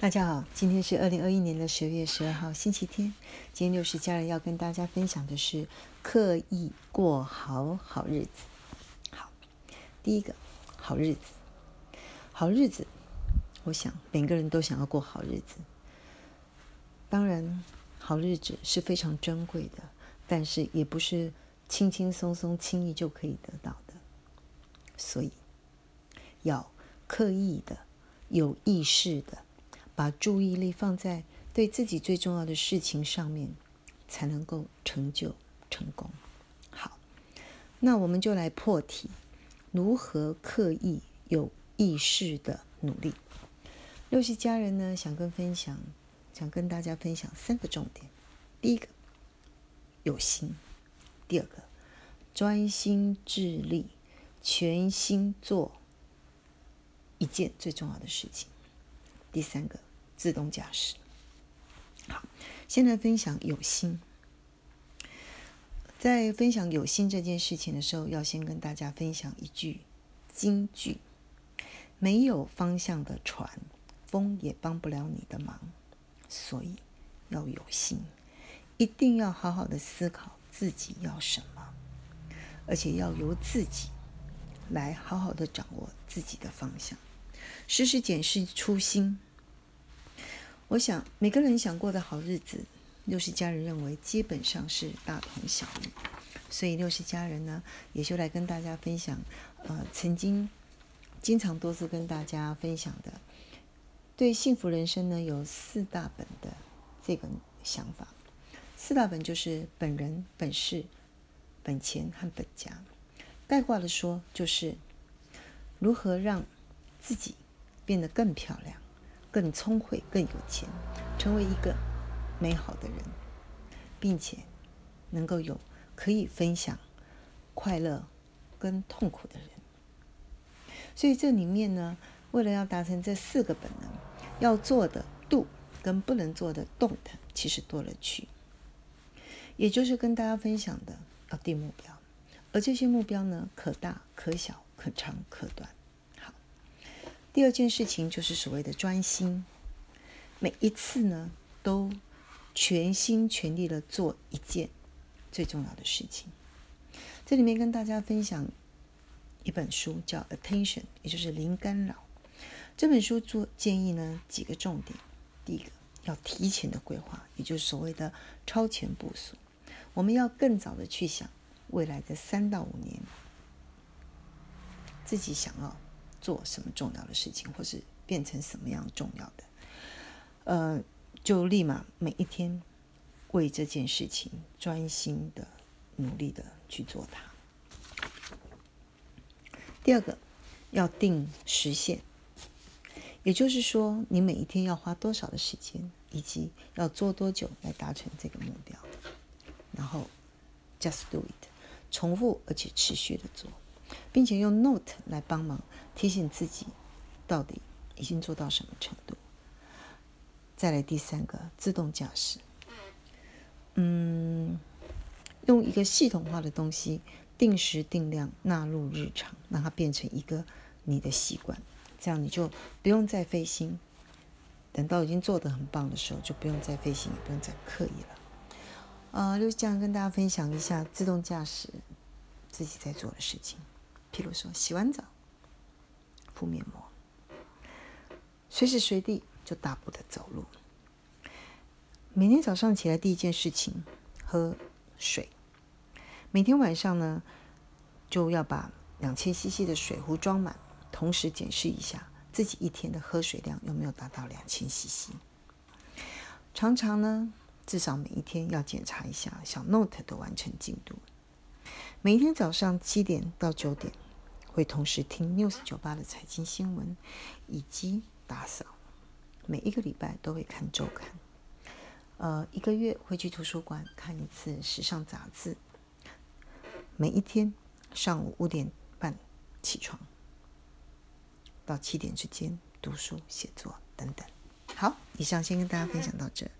大家好，今天是二零二一年的十月十二号，星期天。今天六十家人要跟大家分享的是刻意过好好日子。好，第一个好日子，好日子，我想每个人都想要过好日子。当然，好日子是非常珍贵的，但是也不是轻轻松松、轻易就可以得到的。所以，要刻意的、有意识的。把注意力放在对自己最重要的事情上面，才能够成就成功。好，那我们就来破题：如何刻意有意识的努力？六系家人呢，想跟分享，想跟大家分享三个重点。第一个，有心；第二个，专心致力，全心做一件最重要的事情；第三个。自动驾驶。好，先来分享有心。在分享有心这件事情的时候，要先跟大家分享一句金句：没有方向的船，风也帮不了你的忙。所以要有心，一定要好好的思考自己要什么，而且要由自己来好好的掌握自己的方向，时时检视初心。我想每个人想过的好日子，六十家人认为基本上是大同小异。所以六十家人呢，也就来跟大家分享，呃，曾经经常多次跟大家分享的，对幸福人生呢有四大本的这个想法。四大本就是本人、本事、本钱和本家。概括的说，就是如何让自己变得更漂亮。更聪慧、更有钱，成为一个美好的人，并且能够有可以分享快乐跟痛苦的人。所以这里面呢，为了要达成这四个本能，要做的 do 跟不能做的 don't，其实多了去。也就是跟大家分享的，要定目标，而这些目标呢，可大可小，可长可短。第二件事情就是所谓的专心，每一次呢都全心全力的做一件最重要的事情。这里面跟大家分享一本书，叫《Attention》，也就是零干扰。这本书做建议呢几个重点：第一个，要提前的规划，也就是所谓的超前部署。我们要更早的去想未来的三到五年，自己想要。做什么重要的事情，或是变成什么样重要的，呃，就立马每一天为这件事情专心的、努力的去做它。第二个，要定时限，也就是说，你每一天要花多少的时间，以及要做多久来达成这个目标，然后 just do it，重复而且持续的做。并且用 Note 来帮忙提醒自己，到底已经做到什么程度。再来第三个，自动驾驶。嗯，用一个系统化的东西，定时定量纳入日常，让它变成一个你的习惯，这样你就不用再费心。等到已经做得很棒的时候，就不用再费心，也不用再刻意了。啊，就这样跟大家分享一下自动驾驶自己在做的事情。譬如说，洗完澡敷面膜，随时随地就大步的走路。每天早上起来第一件事情喝水，每天晚上呢就要把两千 CC 的水壶装满，同时检视一下自己一天的喝水量有没有达到两千 CC。常常呢，至少每一天要检查一下小 Note 的完成进度。每一天早上七点到九点，会同时听 News 九八的财经新闻，以及打扫。每一个礼拜都会看周刊，呃，一个月会去图书馆看一次时尚杂志。每一天上午五点半起床，到七点之间读书写作等等。好，以上先跟大家分享到这。